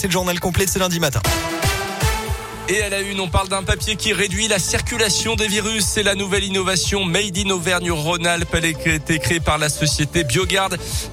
C'est le journal complet de ce lundi matin. Et à la une, on parle d'un papier qui réduit la circulation des virus. C'est la nouvelle innovation Made in Auvergne-Rhône-Alpes. Elle a été créée par la société Biogard,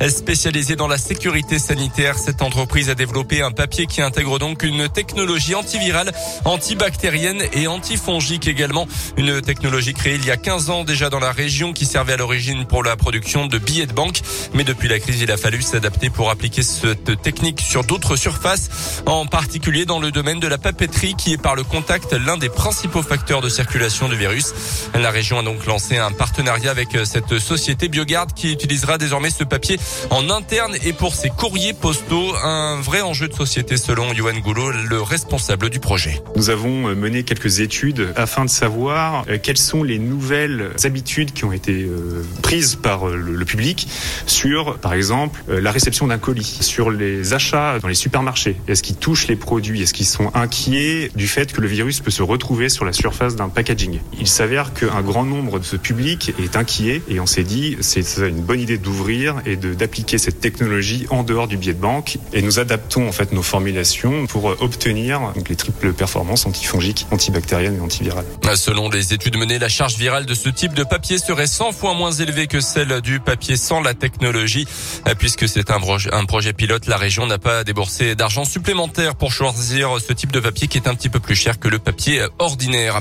spécialisée dans la sécurité sanitaire. Cette entreprise a développé un papier qui intègre donc une technologie antivirale, antibactérienne et antifongique également. Une technologie créée il y a 15 ans déjà dans la région qui servait à l'origine pour la production de billets de banque. Mais depuis la crise, il a fallu s'adapter pour appliquer cette technique sur d'autres surfaces, en particulier dans le domaine de la papeterie qui est par le contact l'un des principaux facteurs de circulation du virus. La région a donc lancé un partenariat avec euh, cette société Biogard qui utilisera désormais ce papier en interne et pour ses courriers postaux. Un vrai enjeu de société selon Yoann Goulot, le responsable du projet. Nous avons euh, mené quelques études afin de savoir euh, quelles sont les nouvelles habitudes qui ont été prises par le public sur, par exemple, la réception d'un colis, sur les achats dans les supermarchés. Est-ce qu'ils touchent les produits? Est-ce qu'ils sont inquiets du fait que le virus peut se retrouver sur la surface d'un packaging. Il s'avère qu'un grand nombre de ce public est inquiet et on s'est dit c'est une bonne idée d'ouvrir et d'appliquer cette technologie en dehors du billet de banque et nous adaptons en fait nos formulations pour obtenir donc, les triples performances antifongiques, antibactériennes et antivirales. Selon les études menées, la charge virale de ce type de papier serait 100 fois moins élevée que celle du papier sans la technologie. Puisque c'est un, un projet pilote, la région n'a pas déboursé d'argent supplémentaire pour choisir ce type de papier qui est un petit peu plus cher que le papier ordinaire.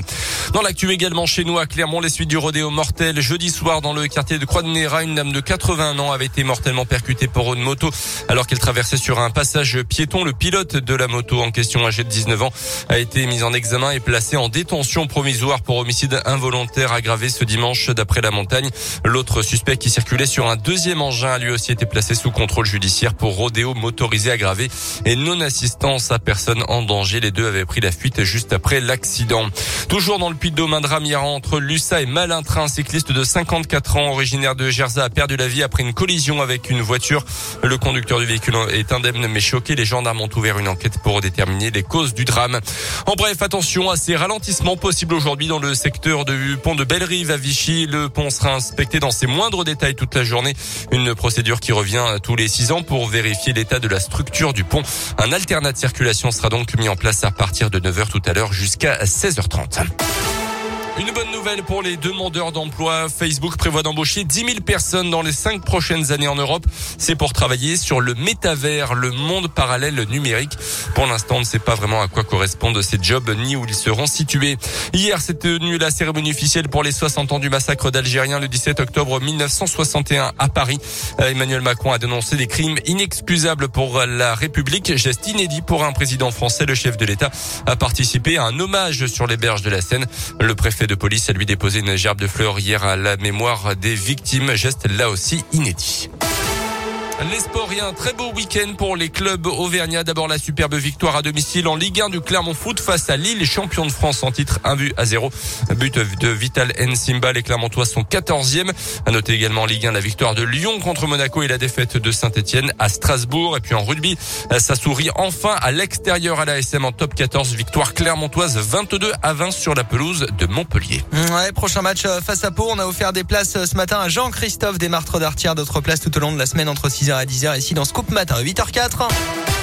Dans l'actu également chez nous à Clermont, les suites du rodéo mortel. Jeudi soir dans le quartier de Croix-de-Néra, une dame de 81 ans avait été mortellement percutée pour une moto alors qu'elle traversait sur un passage piéton. Le pilote de la moto en question, âgé de 19 ans, a été mis en examen et placé en détention provisoire pour homicide involontaire aggravé ce dimanche d'après la montagne. L'autre suspect qui circulait sur un deuxième engin a lui aussi été placé sous contrôle judiciaire pour rodéo motorisé aggravé et non-assistance à personne en danger. Les deux avaient pris la fuite juste après l'accident. Toujours dans le Puy-de-Dôme, un drame hier entre Lussa et Malin-Train. Un cycliste de 54 ans, originaire de Gerza, a perdu la vie après une collision avec une voiture. Le conducteur du véhicule est indemne mais choqué. Les gendarmes ont ouvert une enquête pour déterminer les causes du drame. En bref, attention à ces ralentissements possibles aujourd'hui dans le secteur du pont de Bellerive à Vichy. Le pont sera inspecté dans ses moindres détails toute la journée. Une procédure qui revient tous les six ans pour vérifier l'état de la structure du pont. Un alternat de circulation sera donc mis en place à partir de 9h tout à l'heure jusqu'à 16h30. Une bonne nouvelle pour les demandeurs d'emploi. Facebook prévoit d'embaucher 10 000 personnes dans les cinq prochaines années en Europe. C'est pour travailler sur le métavers, le monde parallèle numérique. Pour l'instant, on ne sait pas vraiment à quoi correspondent ces jobs ni où ils seront situés. Hier, s'est tenue la cérémonie officielle pour les 60 ans du massacre d'Algériens le 17 octobre 1961 à Paris. Euh, Emmanuel Macron a dénoncé des crimes inexcusables pour la République. Geste inédit pour un président français. Le chef de l'État a participé à un hommage sur les berges de la Seine. Le préfet de police a lui déposé une gerbe de fleurs hier à la mémoire des victimes. Geste là aussi inédit. Les sports, un très beau week-end pour les clubs auvergnats. D'abord la superbe victoire à domicile en Ligue 1 du Clermont Foot face à Lille, champion de France en titre 1 but à 0. But de Vital Nsimba, les Clermontois sont 14e. À noter également en Ligue 1 la victoire de Lyon contre Monaco et la défaite de Saint-Etienne à Strasbourg. Et puis en rugby, ça sourit enfin à l'extérieur à la SM en top 14. Victoire clermontoise 22 à 20 sur la pelouse de Montpellier. Ouais, prochain match euh, face à Pau. On a offert des places euh, ce matin à Jean-Christophe des Martres. D'autres places tout au long de la semaine entre 6 6h à 10h ici dans Scoop Matin, 8h04.